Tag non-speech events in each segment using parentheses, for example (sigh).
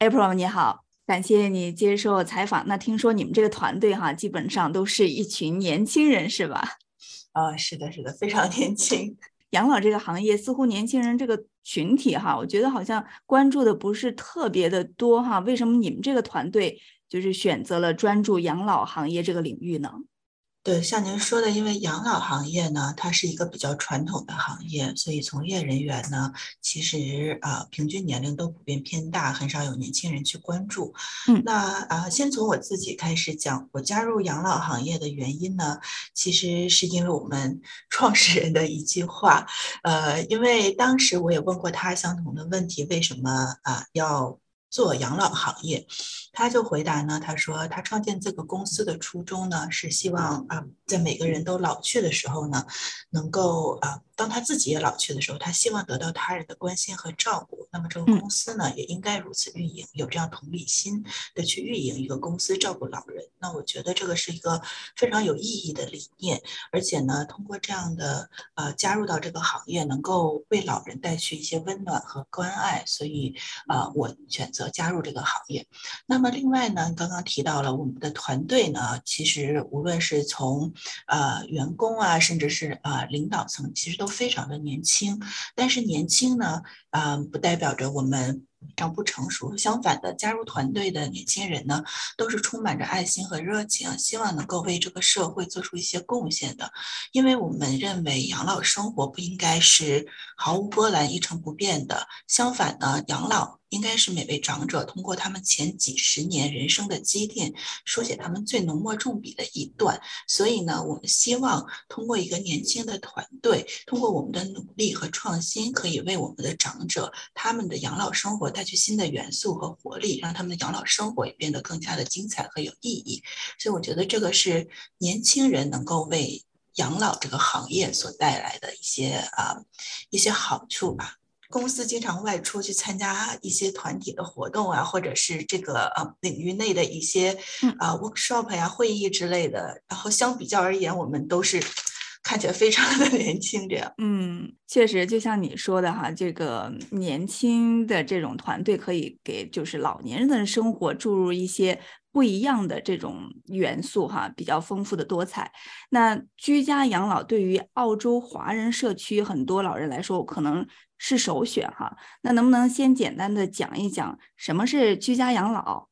April 你好，感谢你接受采访。那听说你们这个团队哈，基本上都是一群年轻人是吧？啊，是的，是的，非常年轻。(laughs) 养老这个行业似乎年轻人这个群体哈，我觉得好像关注的不是特别的多哈。为什么你们这个团队就是选择了专注养老行业这个领域呢？对，像您说的，因为养老行业呢，它是一个比较传统的行业，所以从业人员呢，其实啊，平均年龄都普遍偏大，很少有年轻人去关注。嗯，那啊，先从我自己开始讲，我加入养老行业的原因呢，其实是因为我们 (laughs) 创始人的一句话，呃，因为当时我也问过他相同的问题，为什么啊要？做养老行业，他就回答呢，他说他创建这个公司的初衷呢，是希望啊，在每个人都老去的时候呢，能够啊。当他自己也老去的时候，他希望得到他人的关心和照顾。那么这个公司呢，也应该如此运营，有这样同理心的去运营一个公司，照顾老人。那我觉得这个是一个非常有意义的理念，而且呢，通过这样的呃加入到这个行业，能够为老人带去一些温暖和关爱。所以啊，我选择加入这个行业。那么另外呢，刚刚提到了我们的团队呢，其实无论是从呃员工啊，甚至是啊领导层，其实都。非常的年轻，但是年轻呢，嗯，不代表着我们。非常不成熟。相反的，加入团队的年轻人呢，都是充满着爱心和热情，希望能够为这个社会做出一些贡献的。因为我们认为养老生活不应该是毫无波澜、一成不变的。相反呢，养老应该是每位长者通过他们前几十年人生的积淀，书写他们最浓墨重笔的一段。所以呢，我们希望通过一个年轻的团队，通过我们的努力和创新，可以为我们的长者他们的养老生活。带去新的元素和活力，让他们的养老生活也变得更加的精彩和有意义。所以我觉得这个是年轻人能够为养老这个行业所带来的一些啊一些好处吧。公司经常外出去参加一些团体的活动啊，或者是这个呃领域内的一些啊 workshop 呀、会议之类的。然后相比较而言，我们都是。看起来非常的年轻，这样，嗯，确实，就像你说的哈，这个年轻的这种团队可以给就是老年人的生活注入一些不一样的这种元素哈，比较丰富的多彩。那居家养老对于澳洲华人社区很多老人来说可能是首选哈。那能不能先简单的讲一讲什么是居家养老？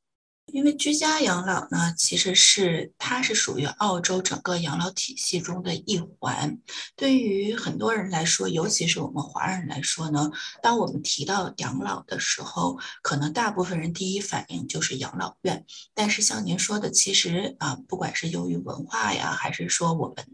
因为居家养老呢，其实是它是属于澳洲整个养老体系中的一环。对于很多人来说，尤其是我们华人来说呢，当我们提到养老的时候，可能大部分人第一反应就是养老院。但是像您说的，其实啊，不管是由于文化呀，还是说我们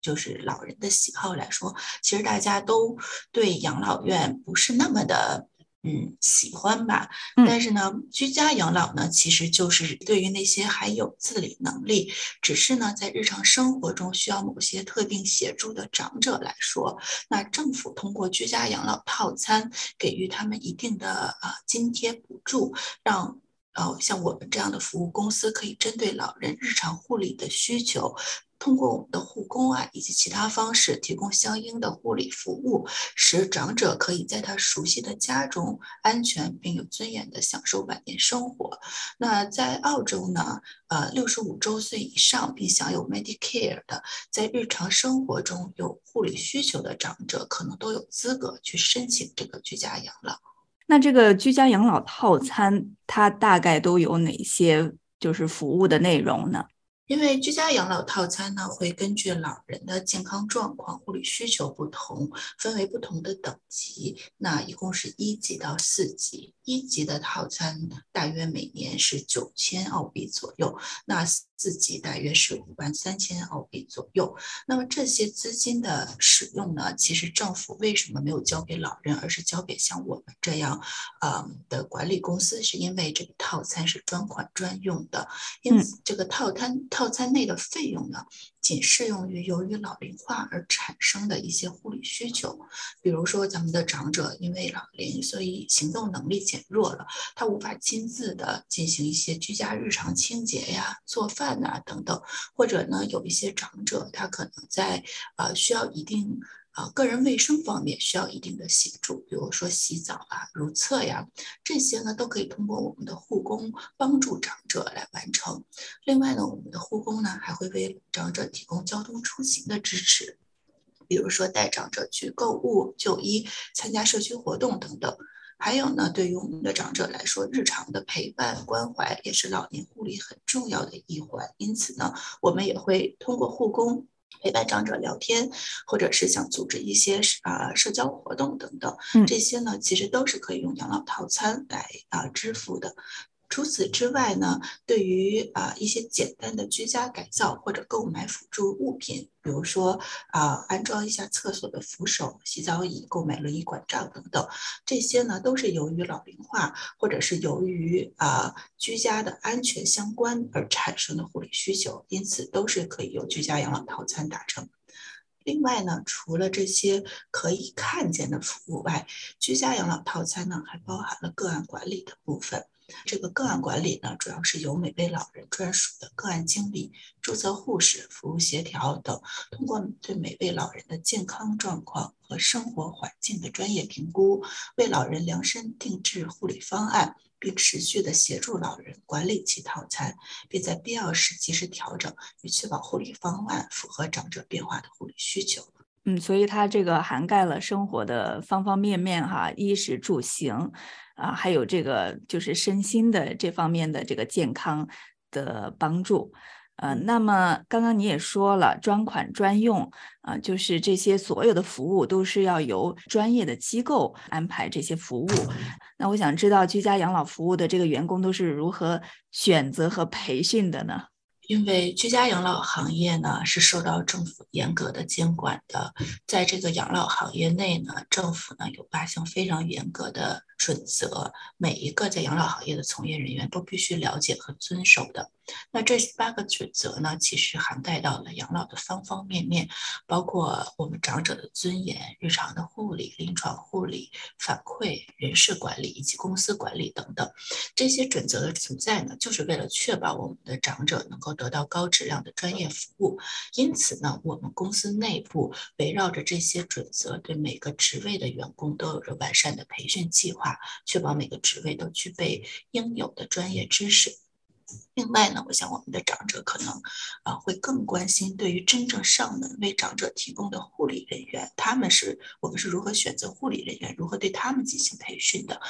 就是老人的喜好来说，其实大家都对养老院不是那么的。嗯，喜欢吧。但是呢，居家养老呢，其实就是对于那些还有自理能力，只是呢在日常生活中需要某些特定协助的长者来说，那政府通过居家养老套餐给予他们一定的呃津贴补助，让呃像我们这样的服务公司可以针对老人日常护理的需求。通过我们的护工啊，以及其他方式提供相应的护理服务，使长者可以在他熟悉的家中安全并有尊严地享受晚年生活。那在澳洲呢，呃，六十五周岁以上并享有 Medicare 的，在日常生活中有护理需求的长者，可能都有资格去申请这个居家养老。那这个居家养老套餐，它大概都有哪些就是服务的内容呢？因为居家养老套餐呢，会根据老人的健康状况、护理需求不同，分为不同的等级。那一共是一级到四级。一级的套餐大约每年是九千澳币左右，那四级大约是五万三千澳币左右。那么这些资金的使用呢，其实政府为什么没有交给老人，而是交给像我们这样，呃的管理公司？是因为这个套餐是专款专用的，因此这个套餐套餐内的费用呢？仅适用于由于老龄化而产生的一些护理需求，比如说咱们的长者因为老龄，所以行动能力减弱了，他无法亲自的进行一些居家日常清洁呀、做饭呐等等，或者呢有一些长者他可能在呃需要一定。啊，个人卫生方面需要一定的协助，比如说洗澡啊、如厕呀，这些呢都可以通过我们的护工帮助长者来完成。另外呢，我们的护工呢还会为长者提供交通出行的支持，比如说带长者去购物、就医、参加社区活动等等。还有呢，对于我们的长者来说，日常的陪伴关怀也是老年护理很重要的一环。因此呢，我们也会通过护工。陪伴长者聊天，或者是想组织一些啊社交活动等等，这些呢其实都是可以用养老套餐来啊支付的。除此之外呢，对于啊一些简单的居家改造或者购买辅助物品，比如说啊安装一下厕所的扶手、洗澡椅、购买轮椅拐杖等等，这些呢都是由于老龄化或者是由于啊居家的安全相关而产生的护理需求，因此都是可以由居家养老套餐达成。另外呢，除了这些可以看见的服务外，居家养老套餐呢还包含了个案管理的部分。这个个案管理呢，主要是由每位老人专属的个案经理、注册护士、服务协调等，通过对每位老人的健康状况和生活环境的专业评估，为老人量身定制护理方案，并持续的协助老人管理其套餐，并在必要时及时调整，以确保护理方案符合长者变化的护理需求。嗯，所以它这个涵盖了生活的方方面面哈，衣食住行。啊，还有这个就是身心的这方面的这个健康的帮助，呃，那么刚刚你也说了，专款专用啊，就是这些所有的服务都是要由专业的机构安排这些服务。那我想知道，居家养老服务的这个员工都是如何选择和培训的呢？因为居家养老行业呢是受到政府严格的监管的，在这个养老行业内呢，政府呢有八项非常严格的准则，每一个在养老行业的从业人员都必须了解和遵守的。那这八个准则呢，其实涵盖到了养老的方方面面，包括我们长者的尊严、日常的护理、临床护理、反馈、人事管理以及公司管理等等。这些准则的存在呢，就是为了确保我们的长者能够得到高质量的专业服务。因此呢，我们公司内部围绕着这些准则，对每个职位的员工都有着完善的培训计划，确保每个职位都具备应有的专业知识。另外呢，我想我们的长者可能啊会更关心，对于真正上门为长者提供的护理人员，他们是我们是如何选择护理人员，如何对他们进行培训的？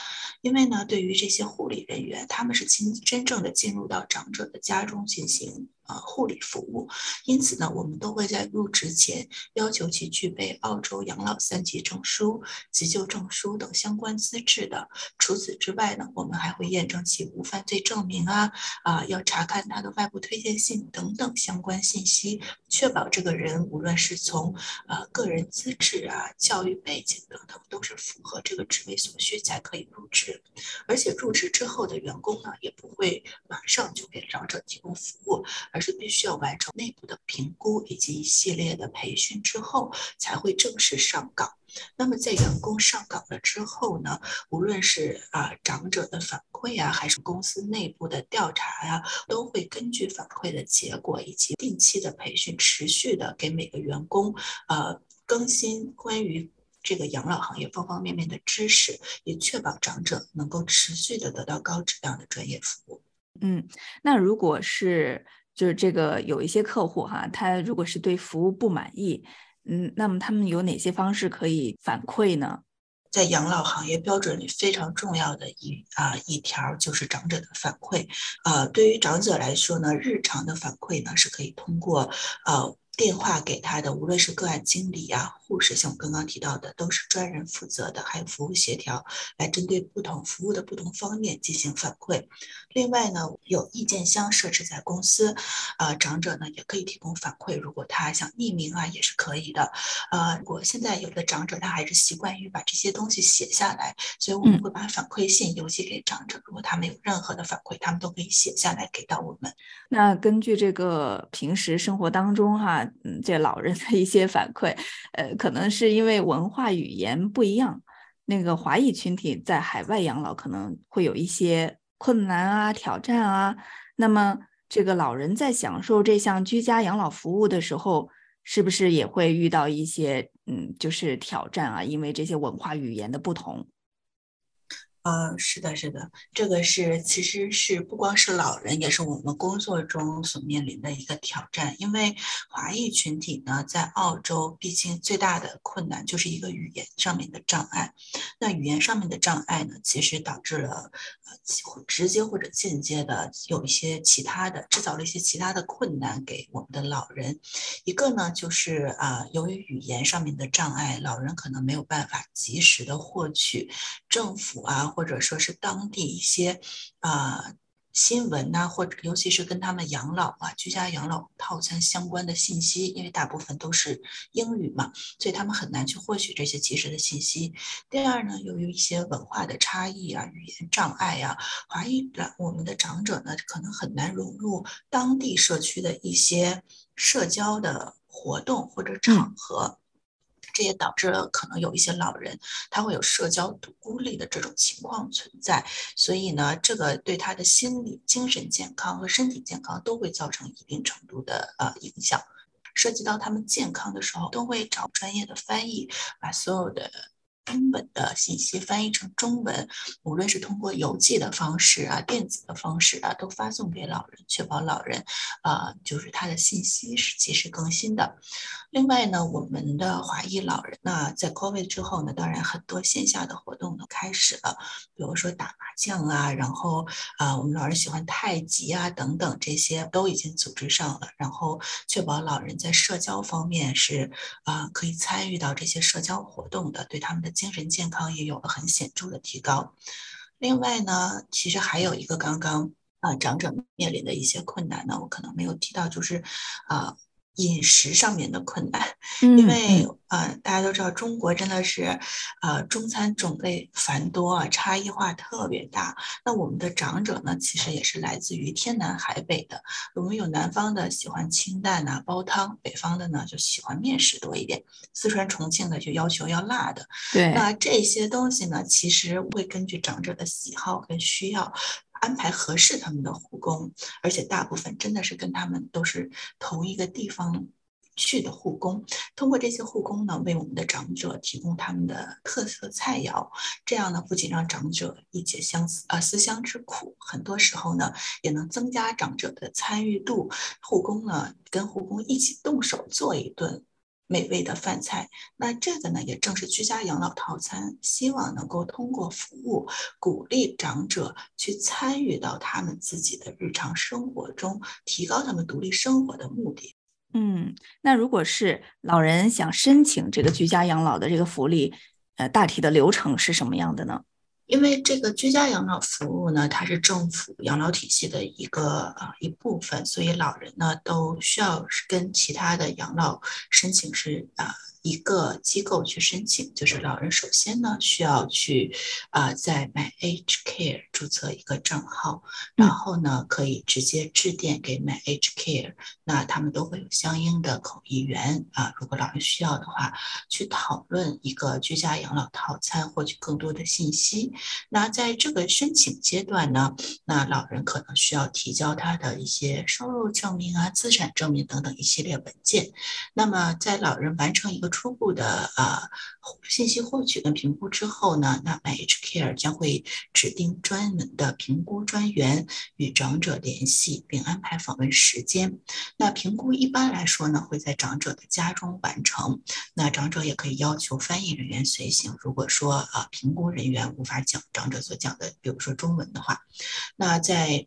因为呢，对于这些护理人员，他们是亲真正的进入到长者的家中进行。呃，护理服务，因此呢，我们都会在入职前要求其具备澳洲养老三级证书、急救证书等相关资质的。除此之外呢，我们还会验证其无犯罪证明啊，啊，要查看他的外部推荐信等等相关信息，确保这个人无论是从呃个人资质啊、教育背景等等，都是符合这个职位所需才可以入职。而且入职之后的员工呢，也不会马上就给长者提供服务。而是必须要完成内部的评估以及一系列的培训之后，才会正式上岗。那么在员工上岗了之后呢，无论是啊长者的反馈啊，还是公司内部的调查呀，都会根据反馈的结果以及定期的培训，持续的给每个员工呃更新关于这个养老行业方方面面的知识，也确保长者能够持续的得到高质量的专业服务。嗯，那如果是。就是这个有一些客户哈，他如果是对服务不满意，嗯，那么他们有哪些方式可以反馈呢？在养老行业标准里非常重要的一啊一条就是长者的反馈，呃，对于长者来说呢，日常的反馈呢是可以通过呃。电话给他的，无论是个案经理啊、护士，像我刚刚提到的，都是专人负责的，还有服务协调，来针对不同服务的不同方面进行反馈。另外呢，有意见箱设置在公司，呃，长者呢也可以提供反馈，如果他想匿名啊，也是可以的。呃，我现在有的长者他还是习惯于把这些东西写下来，所以我们会把反馈信邮寄给长者。如果他们有任何的反馈，他们都可以写下来给到我们。那根据这个平时生活当中哈。嗯，这老人的一些反馈，呃，可能是因为文化语言不一样，那个华裔群体在海外养老可能会有一些困难啊、挑战啊。那么，这个老人在享受这项居家养老服务的时候，是不是也会遇到一些嗯，就是挑战啊？因为这些文化语言的不同。呃，是的，是的，这个是其实是不光是老人，也是我们工作中所面临的一个挑战。因为华裔群体呢，在澳洲，毕竟最大的困难就是一个语言上面的障碍。那语言上面的障碍呢，其实导致了呃，直接或者间接的有一些其他的，制造了一些其他的困难给我们的老人。一个呢，就是啊，由于语言上面的障碍，老人可能没有办法及时的获取政府啊。或者说是当地一些啊新闻呐，或者尤其是跟他们养老啊、居家养老套餐相关的信息，因为大部分都是英语嘛，所以他们很难去获取这些及时的信息。第二呢，由于一些文化的差异啊、语言障碍啊，华裔的我们的长者呢，可能很难融入当地社区的一些社交的活动或者场合。这也导致了可能有一些老人他会有社交孤立的这种情况存在，所以呢，这个对他的心理、精神健康和身体健康都会造成一定程度的呃影响。涉及到他们健康的时候，都会找专业的翻译把所有的。英文的信息翻译成中文，无论是通过邮寄的方式啊、电子的方式啊，都发送给老人，确保老人啊，就是他的信息是及时更新的。另外呢，我们的华裔老人呢，在 COVID 之后呢，当然很多线下的活动都开始了，比如说打麻将啊，然后啊，我们老人喜欢太极啊等等，这些都已经组织上了，然后确保老人在社交方面是啊可以参与到这些社交活动的，对他们的。精神健康也有了很显著的提高。另外呢，其实还有一个刚刚啊长者面临的一些困难呢，我可能没有提到，就是啊。饮食上面的困难，因为呃，大家都知道中国真的是，呃，中餐种类繁多啊，差异化特别大。那我们的长者呢，其实也是来自于天南海北的。我们有南方的喜欢清淡呐，煲汤；北方的呢就喜欢面食多一点。四川、重庆的就要求要辣的。对，那这些东西呢，其实会根据长者的喜好跟需要。安排合适他们的护工，而且大部分真的是跟他们都是同一个地方去的护工。通过这些护工呢，为我们的长者提供他们的特色菜肴，这样呢，不仅让长者一解相思啊思乡之苦，很多时候呢，也能增加长者的参与度。护工呢，跟护工一起动手做一顿。美味的饭菜，那这个呢，也正是居家养老套餐希望能够通过服务鼓励长者去参与到他们自己的日常生活中，提高他们独立生活的目的。嗯，那如果是老人想申请这个居家养老的这个福利，呃，大体的流程是什么样的呢？因为这个居家养老服务呢，它是政府养老体系的一个啊一部分，所以老人呢都需要跟其他的养老申请是啊。一个机构去申请，就是老人首先呢需要去啊在 My Age Care 注册一个账号，然后呢可以直接致电给 My Age Care，那他们都会有相应的口译员啊，如果老人需要的话，去讨论一个居家养老套餐，获取更多的信息。那在这个申请阶段呢，那老人可能需要提交他的一些收入证明啊、资产证明等等一系列文件。那么在老人完成一个初步的呃信息获取跟评估之后呢，那 MH Care 将会指定专门的评估专员与长者联系，并安排访问时间。那评估一般来说呢，会在长者的家中完成。那长者也可以要求翻译人员随行。如果说啊评估人员无法讲长者所讲的，比如说中文的话，那在。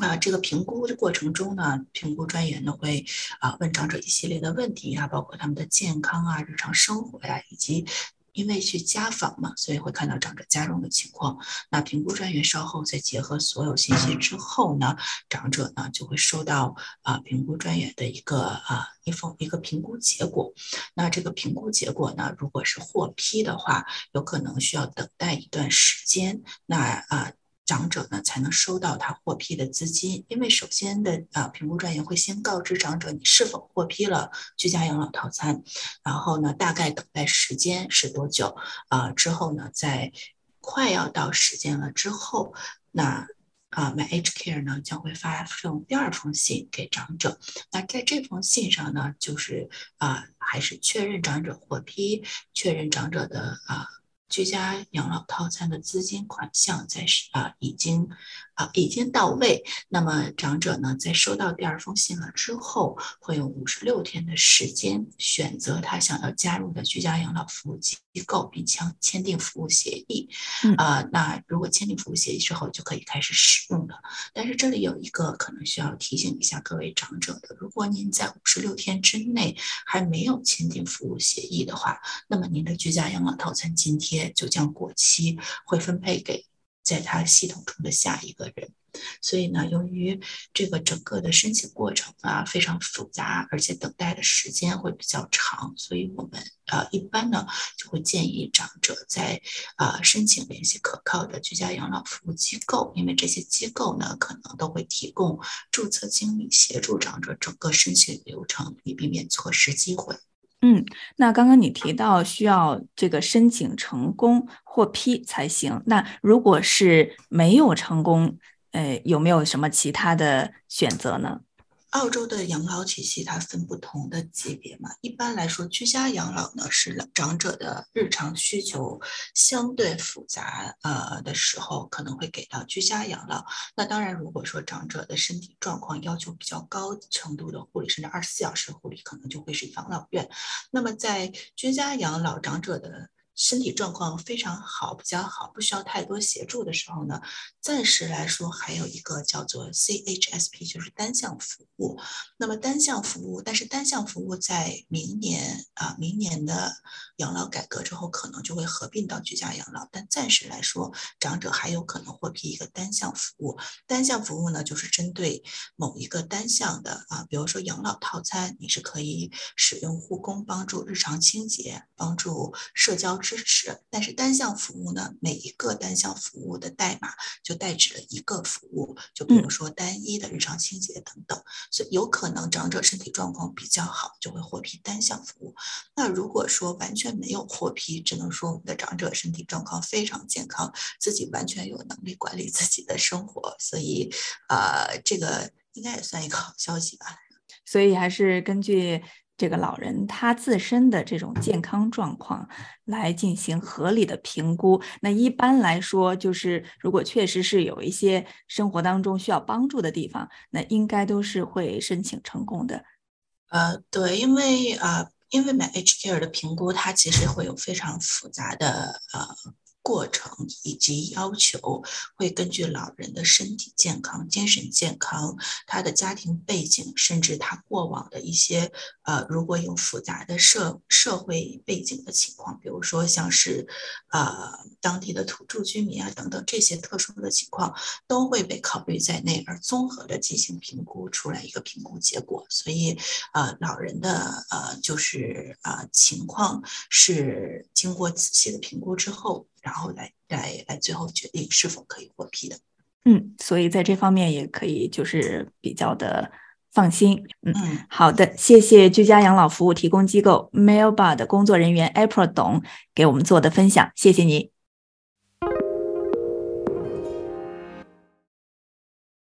啊，这个评估的过程中呢，评估专员呢会啊问长者一系列的问题啊，包括他们的健康啊、日常生活呀，以及因为去家访嘛，所以会看到长者家中的情况。那评估专员稍后再结合所有信息之后呢，长者呢就会收到啊评估专员的一个啊一封一个评估结果。那这个评估结果呢，如果是获批的话，有可能需要等待一段时间。那啊。长者呢才能收到他获批的资金，因为首先的啊评估专员会先告知长者你是否获批了居家养老套餐，然后呢大概等待时间是多久啊？之后呢在快要到时间了之后，那啊，My H Care 呢将会发送第二封信给长者。那在这封信上呢，就是啊，还是确认长者获批，确认长者的啊。居家养老套餐的资金款项在啊已经啊已经到位，那么长者呢在收到第二封信了之后，会有五十六天的时间选择他想要加入的居家养老服务机。机构，并签签订服务协议。啊，那如果签订服务协议之后，就可以开始使用了。但是这里有一个可能需要提醒一下各位长者的：如果您在五十六天之内还没有签订服务协议的话，那么您的居家养老套餐津贴。就将过期，会分配给在他系统中的下一个人。所以呢，由于这个整个的申请过程啊非常复杂，而且等待的时间会比较长，所以我们呃一般呢就会建议长者在啊申请联系可靠的居家养老服务机构，因为这些机构呢可能都会提供注册经理协助长者整个申请流程，以避免错失机会。嗯，那刚刚你提到需要这个申请成功获批才行。那如果是没有成功，呃，有没有什么其他的选择呢？澳洲的养老体系它分不同的级别嘛，一般来说，居家养老呢是长者的日常需求相对复杂呃的时候，可能会给到居家养老。那当然，如果说长者的身体状况要求比较高程度的护理，甚至二十四小时护理，可能就会是养老院。那么在居家养老，长者的。身体状况非常好，比较好，不需要太多协助的时候呢，暂时来说还有一个叫做 CHSP，就是单向服务。那么单项服务，但是单项服务在明年啊，明年的养老改革之后，可能就会合并到居家养老。但暂时来说，长者还有可能获批一个单项服务。单项服务呢，就是针对某一个单项的啊，比如说养老套餐，你是可以使用护工帮助日常清洁，帮助社交。支持，但是单项服务呢？每一个单项服务的代码就代指了一个服务，就比如说单一的日常清洁等等。所以有可能长者身体状况比较好，就会获批单项服务。那如果说完全没有获批，只能说我们的长者身体状况非常健康，自己完全有能力管理自己的生活，所以呃，这个应该也算一个好消息吧。所以还是根据。这个老人他自身的这种健康状况来进行合理的评估。那一般来说，就是如果确实是有一些生活当中需要帮助的地方，那应该都是会申请成功的。呃，对，因为啊，因为买 H Care 的评估，它其实会有非常复杂的呃。过程以及要求会根据老人的身体健康、精神健康、他的家庭背景，甚至他过往的一些呃，如果有复杂的社社会背景的情况，比如说像是呃当地的土著居民啊等等这些特殊的情况，都会被考虑在内，而综合的进行评估出来一个评估结果。所以呃，老人的呃就是呃情况是经过仔细的评估之后。然后来来来，最后决定是否可以获批的。嗯，所以在这方面也可以就是比较的放心。嗯，好的，谢谢居家养老服务提供机构 Mailba 的工作人员 April 董给我们做的分享，谢谢你。